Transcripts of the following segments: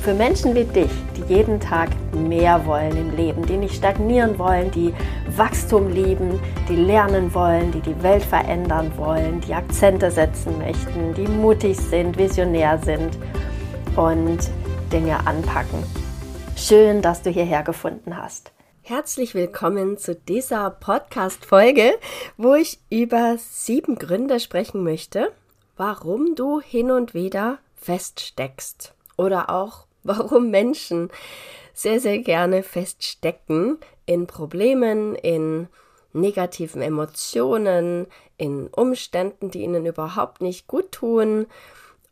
für Menschen wie dich, die jeden Tag mehr wollen im Leben, die nicht stagnieren wollen, die Wachstum lieben, die lernen wollen, die die Welt verändern wollen, die Akzente setzen möchten, die mutig sind, visionär sind und Dinge anpacken. Schön, dass du hierher gefunden hast. Herzlich willkommen zu dieser Podcast-Folge, wo ich über sieben Gründe sprechen möchte, warum du hin und wieder feststeckst oder auch warum Menschen sehr, sehr gerne feststecken in Problemen, in negativen Emotionen, in Umständen, die ihnen überhaupt nicht gut tun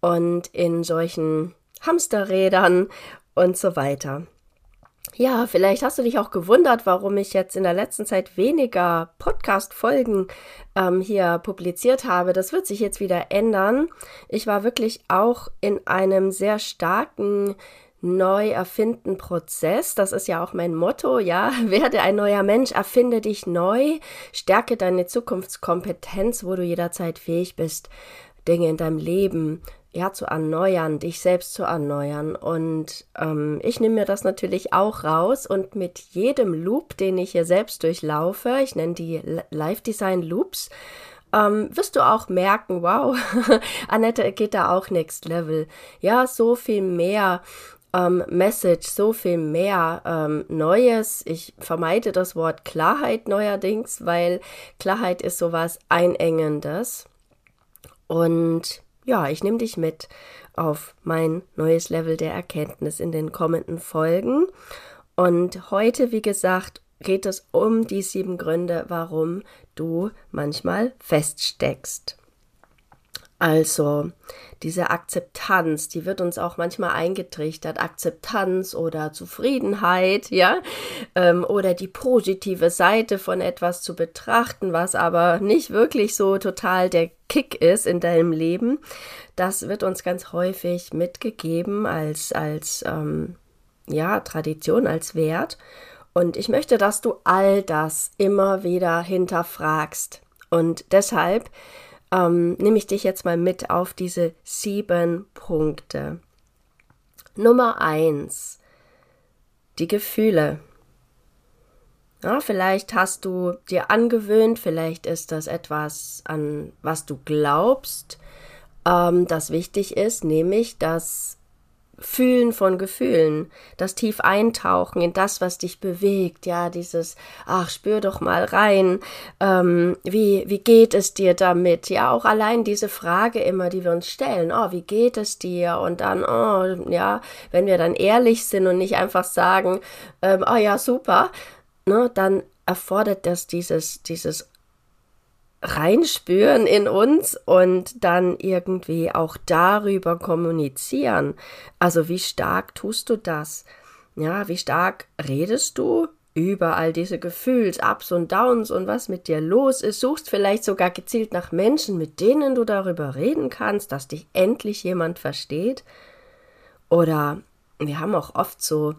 und in solchen Hamsterrädern und so weiter. Ja, vielleicht hast du dich auch gewundert, warum ich jetzt in der letzten Zeit weniger Podcast-Folgen ähm, hier publiziert habe. Das wird sich jetzt wieder ändern. Ich war wirklich auch in einem sehr starken Neu-Erfinden-Prozess. Das ist ja auch mein Motto, ja. Werde ein neuer Mensch, erfinde dich neu, stärke deine Zukunftskompetenz, wo du jederzeit fähig bist, Dinge in deinem Leben ja, zu erneuern, dich selbst zu erneuern. Und ähm, ich nehme mir das natürlich auch raus und mit jedem Loop, den ich hier selbst durchlaufe, ich nenne die Live Design Loops, ähm, wirst du auch merken, wow, Annette geht da auch Next Level. Ja, so viel mehr ähm, Message, so viel mehr ähm, Neues. Ich vermeide das Wort Klarheit neuerdings, weil Klarheit ist sowas Einengendes. Und ja, ich nehme dich mit auf mein neues Level der Erkenntnis in den kommenden Folgen. Und heute, wie gesagt, geht es um die sieben Gründe, warum du manchmal feststeckst. Also diese Akzeptanz, die wird uns auch manchmal eingetrichtert. Akzeptanz oder Zufriedenheit, ja, ähm, oder die positive Seite von etwas zu betrachten, was aber nicht wirklich so total der Kick ist in deinem Leben. Das wird uns ganz häufig mitgegeben als als ähm, ja Tradition, als Wert. Und ich möchte, dass du all das immer wieder hinterfragst. Und deshalb ähm, nehme ich dich jetzt mal mit auf diese sieben Punkte. Nummer eins, die Gefühle. Ja, vielleicht hast du dir angewöhnt, vielleicht ist das etwas, an was du glaubst, ähm, das wichtig ist, nämlich, dass Fühlen von Gefühlen, das tief eintauchen in das, was dich bewegt, ja, dieses, ach, spür doch mal rein, ähm, wie, wie geht es dir damit? Ja, auch allein diese Frage immer, die wir uns stellen, oh, wie geht es dir? Und dann, oh, ja, wenn wir dann ehrlich sind und nicht einfach sagen, ähm, oh ja, super, ne, dann erfordert das dieses, dieses reinspüren in uns und dann irgendwie auch darüber kommunizieren. Also wie stark tust du das? Ja, wie stark redest du über all diese Gefühls-Ups und Downs und was mit dir los ist? Suchst vielleicht sogar gezielt nach Menschen, mit denen du darüber reden kannst, dass dich endlich jemand versteht? Oder wir haben auch oft so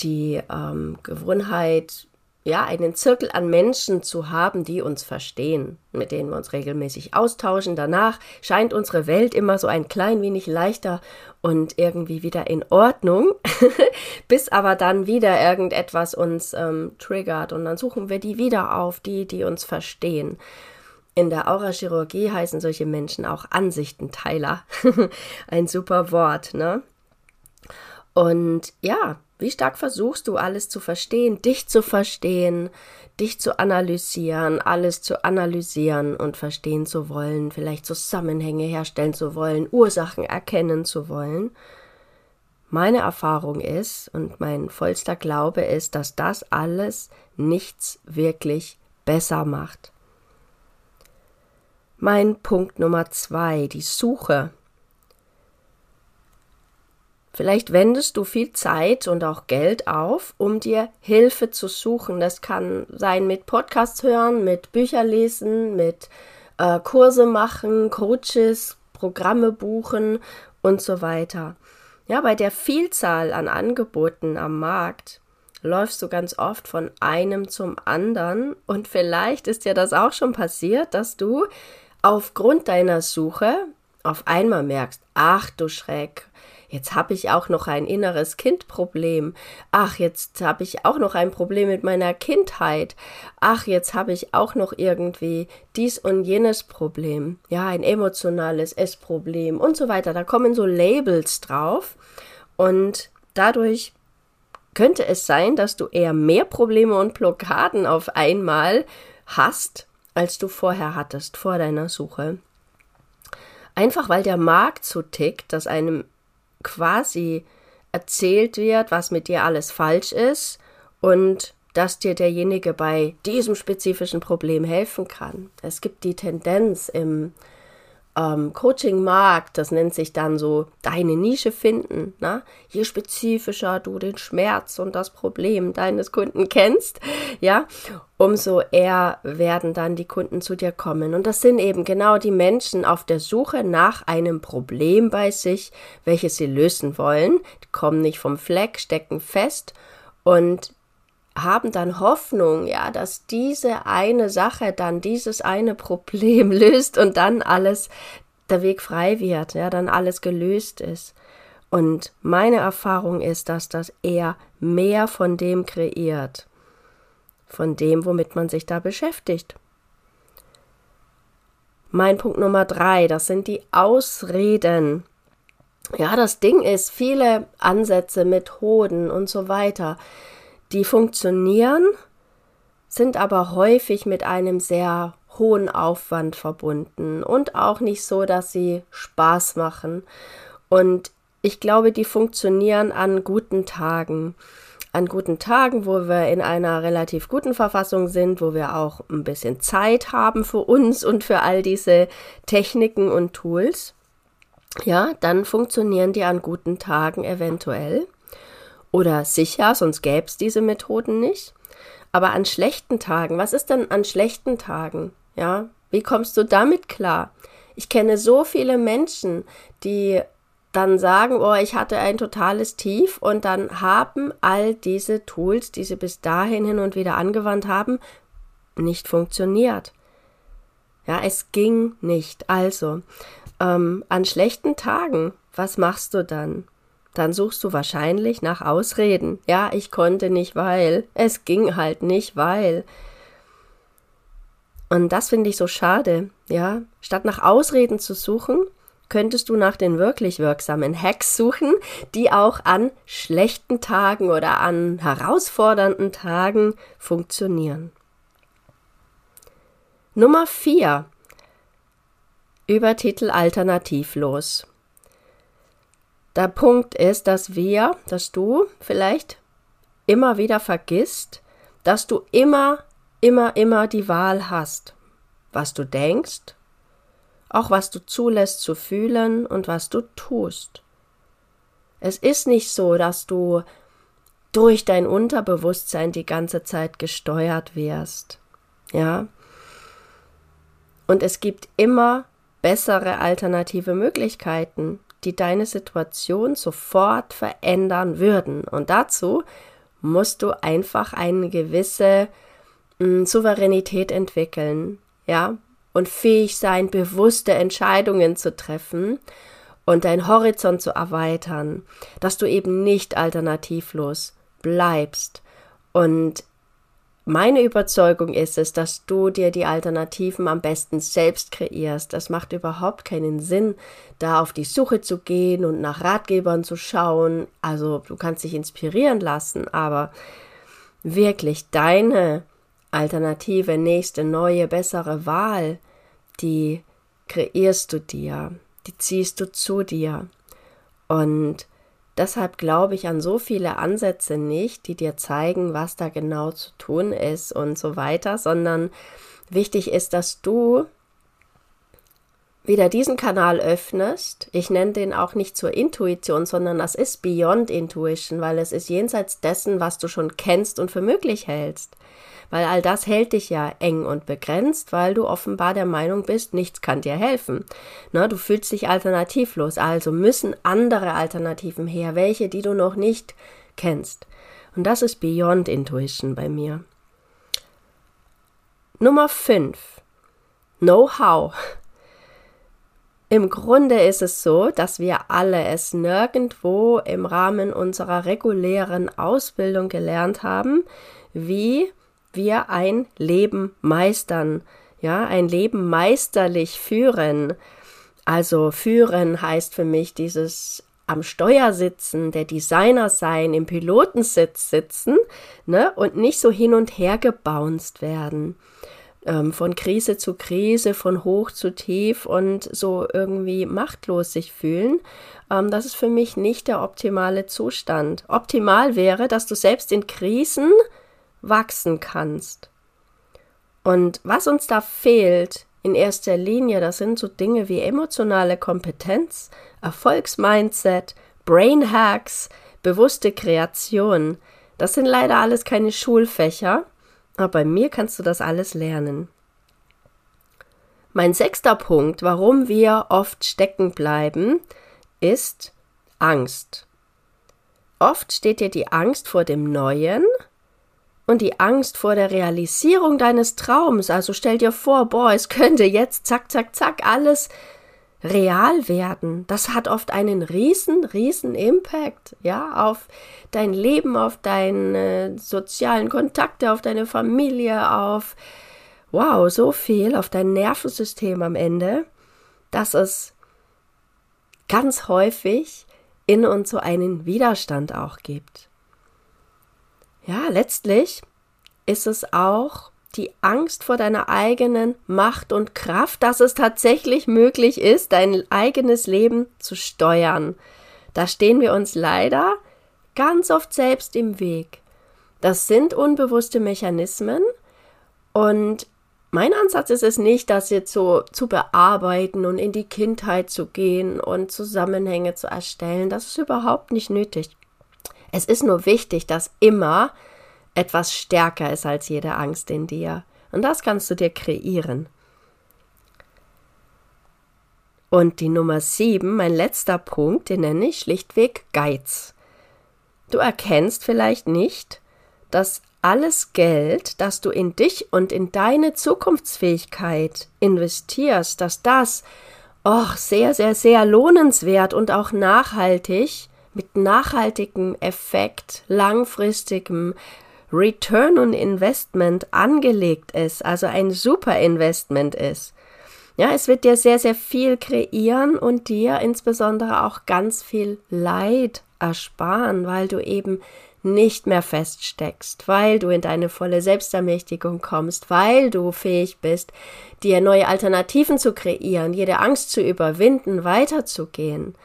die ähm, Gewohnheit, ja, einen Zirkel an Menschen zu haben, die uns verstehen, mit denen wir uns regelmäßig austauschen. Danach scheint unsere Welt immer so ein klein wenig leichter und irgendwie wieder in Ordnung, bis aber dann wieder irgendetwas uns ähm, triggert und dann suchen wir die wieder auf, die, die uns verstehen. In der Aurachirurgie heißen solche Menschen auch Ansichtenteiler. ein super Wort, ne? Und ja, wie stark versuchst du alles zu verstehen, dich zu verstehen, dich zu analysieren, alles zu analysieren und verstehen zu wollen, vielleicht Zusammenhänge herstellen zu wollen, Ursachen erkennen zu wollen? Meine Erfahrung ist und mein vollster Glaube ist, dass das alles nichts wirklich besser macht. Mein Punkt Nummer zwei, die Suche Vielleicht wendest du viel Zeit und auch Geld auf, um dir Hilfe zu suchen. Das kann sein mit Podcasts hören, mit Bücher lesen, mit äh, Kurse machen, Coaches, Programme buchen und so weiter. Ja, bei der Vielzahl an Angeboten am Markt läufst du ganz oft von einem zum anderen und vielleicht ist dir das auch schon passiert, dass du aufgrund deiner Suche auf einmal merkst, ach du Schreck, jetzt habe ich auch noch ein inneres Kindproblem. Ach, jetzt habe ich auch noch ein Problem mit meiner Kindheit. Ach, jetzt habe ich auch noch irgendwie dies und jenes Problem. Ja, ein emotionales Essproblem und so weiter. Da kommen so Labels drauf und dadurch könnte es sein, dass du eher mehr Probleme und Blockaden auf einmal hast, als du vorher hattest, vor deiner Suche. Einfach weil der Markt so tickt, dass einem quasi erzählt wird, was mit dir alles falsch ist und dass dir derjenige bei diesem spezifischen Problem helfen kann. Es gibt die Tendenz im ähm, Coaching-Markt, das nennt sich dann so deine Nische finden. Na? Je spezifischer du den Schmerz und das Problem deines Kunden kennst, ja, umso eher werden dann die Kunden zu dir kommen. Und das sind eben genau die Menschen auf der Suche nach einem Problem bei sich, welches sie lösen wollen. Die kommen nicht vom Fleck, stecken fest und haben dann Hoffnung, ja, dass diese eine Sache dann dieses eine Problem löst und dann alles der Weg frei wird, ja, dann alles gelöst ist. Und meine Erfahrung ist, dass das eher mehr von dem kreiert, von dem, womit man sich da beschäftigt. Mein Punkt Nummer drei, das sind die Ausreden. Ja, das Ding ist, viele Ansätze, Methoden und so weiter, die funktionieren, sind aber häufig mit einem sehr hohen Aufwand verbunden und auch nicht so, dass sie Spaß machen. Und ich glaube, die funktionieren an guten Tagen. An guten Tagen, wo wir in einer relativ guten Verfassung sind, wo wir auch ein bisschen Zeit haben für uns und für all diese Techniken und Tools. Ja, dann funktionieren die an guten Tagen eventuell. Oder sicher, sonst gäbe es diese Methoden nicht. Aber an schlechten Tagen, was ist denn an schlechten Tagen? Ja, wie kommst du damit klar? Ich kenne so viele Menschen, die dann sagen, oh, ich hatte ein totales Tief und dann haben all diese Tools, die sie bis dahin hin und wieder angewandt haben, nicht funktioniert. Ja, es ging nicht. Also, ähm, an schlechten Tagen, was machst du dann? Dann suchst du wahrscheinlich nach Ausreden. Ja, ich konnte nicht, weil. Es ging halt nicht, weil. Und das finde ich so schade, ja. Statt nach Ausreden zu suchen, könntest du nach den wirklich wirksamen Hacks suchen, die auch an schlechten Tagen oder an herausfordernden Tagen funktionieren. Nummer 4. Übertitel alternativlos. Der Punkt ist, dass wir, dass du vielleicht immer wieder vergisst, dass du immer, immer, immer die Wahl hast, was du denkst, auch was du zulässt zu fühlen und was du tust. Es ist nicht so, dass du durch dein Unterbewusstsein die ganze Zeit gesteuert wirst. Ja? Und es gibt immer bessere alternative Möglichkeiten die deine Situation sofort verändern würden. Und dazu musst du einfach eine gewisse mh, hm, Souveränität entwickeln, ja, und fähig sein, bewusste Entscheidungen zu treffen und deinen Horizont zu erweitern, dass du eben nicht alternativlos bleibst und meine Überzeugung ist es, dass du dir die Alternativen am besten selbst kreierst. Das macht überhaupt keinen Sinn, da auf die Suche zu gehen und nach Ratgebern zu schauen. Also du kannst dich inspirieren lassen, aber wirklich deine alternative, nächste, neue, bessere Wahl, die kreierst du dir, die ziehst du zu dir. Und Deshalb glaube ich an so viele Ansätze nicht, die dir zeigen, was da genau zu tun ist und so weiter, sondern wichtig ist, dass du wieder diesen Kanal öffnest, ich nenne den auch nicht zur Intuition, sondern das ist Beyond Intuition, weil es ist jenseits dessen, was du schon kennst und für möglich hältst. Weil all das hält dich ja eng und begrenzt, weil du offenbar der Meinung bist, nichts kann dir helfen. Na, du fühlst dich alternativlos, also müssen andere Alternativen her, welche, die du noch nicht kennst. Und das ist Beyond Intuition bei mir. Nummer 5. Know-how. Im Grunde ist es so, dass wir alle es nirgendwo im Rahmen unserer regulären Ausbildung gelernt haben, wie wir ein Leben meistern, ja, ein Leben meisterlich führen. Also führen heißt für mich dieses am Steuer sitzen, der Designer sein, im Pilotensitz sitzen, ne, und nicht so hin und her gebounced werden. Ähm, von Krise zu Krise, von hoch zu tief und so irgendwie machtlos sich fühlen. Ähm, das ist für mich nicht der optimale Zustand. Optimal wäre, dass du selbst in Krisen wachsen kannst. Und was uns da fehlt in erster Linie, das sind so Dinge wie emotionale Kompetenz, Erfolgsmindset, Brain Hacks, bewusste Kreation. Das sind leider alles keine Schulfächer, aber bei mir kannst du das alles lernen. Mein sechster Punkt, warum wir oft stecken bleiben, ist Angst. Oft steht dir die Angst vor dem Neuen und die Angst vor der Realisierung deines Traums. Also stell dir vor, boah, es könnte jetzt zack, zack, zack alles real werden. Das hat oft einen riesen, riesen Impact, ja, auf dein Leben, auf deine sozialen Kontakte, auf deine Familie, auf, wow, so viel, auf dein Nervensystem am Ende, dass es ganz häufig in uns so einen Widerstand auch gibt ja, letztlich ist es auch die Angst vor deiner eigenen Macht und Kraft, dass es tatsächlich möglich ist, dein eigenes Leben zu steuern. Da stehen wir uns leider ganz oft selbst im Weg. Das sind unbewusste Mechanismen und mein Ansatz ist es nicht, das jetzt so zu bearbeiten und in die Kindheit zu gehen und Zusammenhänge zu erstellen. Das ist überhaupt nicht nötig. Es ist nur wichtig, dass immer etwas stärker ist als jede Angst in dir. Und das kannst du dir kreieren. Und die Nummer sieben, mein letzter Punkt, den nenne ich schlichtweg Geiz. Du erkennst vielleicht nicht, dass alles Geld, das du in dich und in deine Zukunftsfähigkeit investierst, dass das oh, sehr, sehr, sehr lohnenswert und auch nachhaltig mit nachhaltigem Effekt, langfristigem Return on Investment angelegt ist, also ein super Investment ist. Ja, es wird dir sehr, sehr viel kreieren und dir insbesondere auch ganz viel Leid ersparen, weil du eben nicht mehr feststeckst, weil du in deine volle Selbstermächtigung kommst, weil du fähig bist, dir neue Alternativen zu kreieren, jede Angst zu überwinden, weiterzugehen.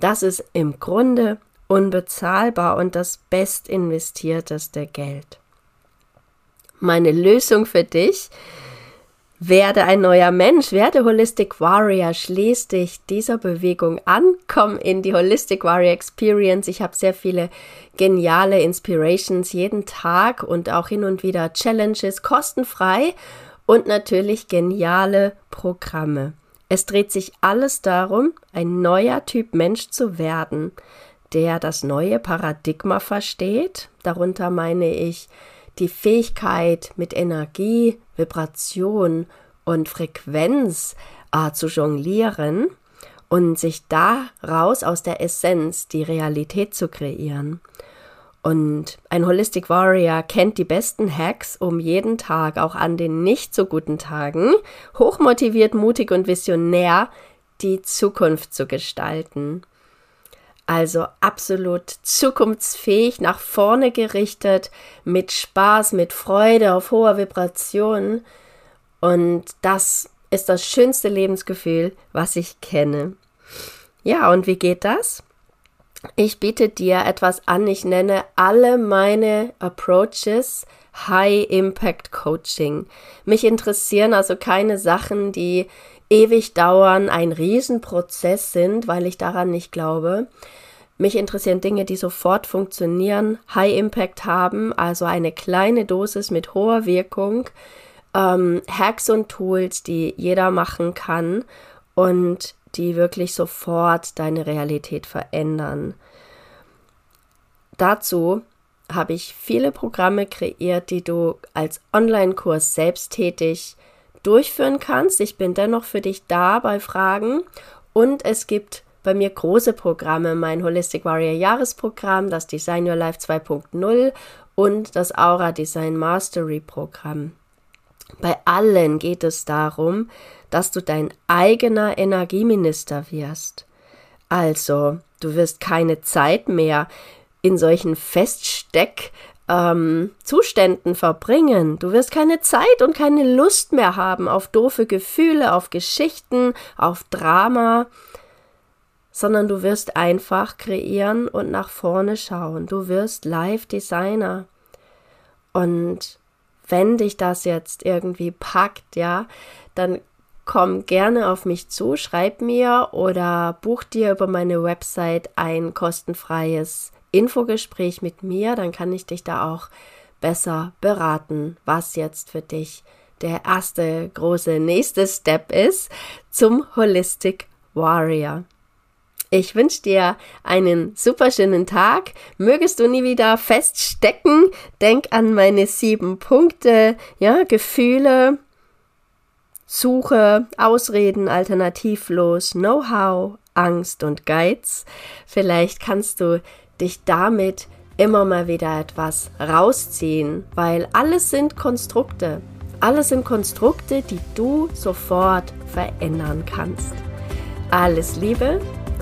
Das ist im Grunde unbezahlbar und das bestinvestierteste Geld. Meine Lösung für dich werde ein neuer Mensch, werde Holistic Warrior, schließ dich dieser Bewegung an, komm in die Holistic Warrior Experience. Ich habe sehr viele geniale Inspirations jeden Tag und auch hin und wieder Challenges kostenfrei und natürlich geniale Programme. Es dreht sich alles darum, ein neuer Typ Mensch zu werden, der das neue Paradigma versteht. Darunter meine ich die Fähigkeit, mit Energie, Vibration und Frequenz äh, zu jonglieren und sich daraus aus der Essenz die Realität zu kreieren. Und ein Holistic Warrior kennt die besten Hacks, um jeden Tag, auch an den nicht so guten Tagen, hochmotiviert, mutig und visionär die Zukunft zu gestalten. Also absolut zukunftsfähig, nach vorne gerichtet, mit Spaß, mit Freude, auf hoher Vibration. Und das ist das schönste Lebensgefühl, was ich kenne. Ja, und wie geht das? Ich biete dir etwas an. Ich nenne alle meine Approaches High Impact Coaching. Mich interessieren also keine Sachen, die ewig dauern, ein Riesenprozess sind, weil ich daran nicht glaube. Mich interessieren Dinge, die sofort funktionieren, High Impact haben, also eine kleine Dosis mit hoher Wirkung, ähm, Hacks und Tools, die jeder machen kann und die wirklich sofort deine Realität verändern. Dazu habe ich viele Programme kreiert, die du als Online-Kurs selbsttätig durchführen kannst. Ich bin dennoch für dich da bei Fragen und es gibt bei mir große Programme, mein Holistic Warrior Jahresprogramm, das Design Your Life 2.0 und das Aura Design Mastery Programm. Bei allen geht es darum, dass du dein eigener Energieminister wirst. Also, du wirst keine Zeit mehr in solchen Feststeck ähm, Zuständen verbringen. Du wirst keine Zeit und keine Lust mehr haben auf doofe Gefühle, auf Geschichten, auf Drama, sondern du wirst einfach kreieren und nach vorne schauen. Du wirst Live-Designer. Und wenn dich das jetzt irgendwie packt, ja, dann komm gerne auf mich zu, schreib mir oder buch dir über meine Website ein kostenfreies Infogespräch mit mir, dann kann ich dich da auch besser beraten, was jetzt für dich der erste große nächste Step ist zum Holistic Warrior. Ich wünsche dir einen super schönen Tag. Mögest du nie wieder feststecken. Denk an meine sieben Punkte, ja, Gefühle, Suche, Ausreden, alternativlos, Know-how, Angst und Geiz. Vielleicht kannst du dich damit immer mal wieder etwas rausziehen, weil alles sind Konstrukte. Alles sind Konstrukte, die du sofort verändern kannst. Alles Liebe,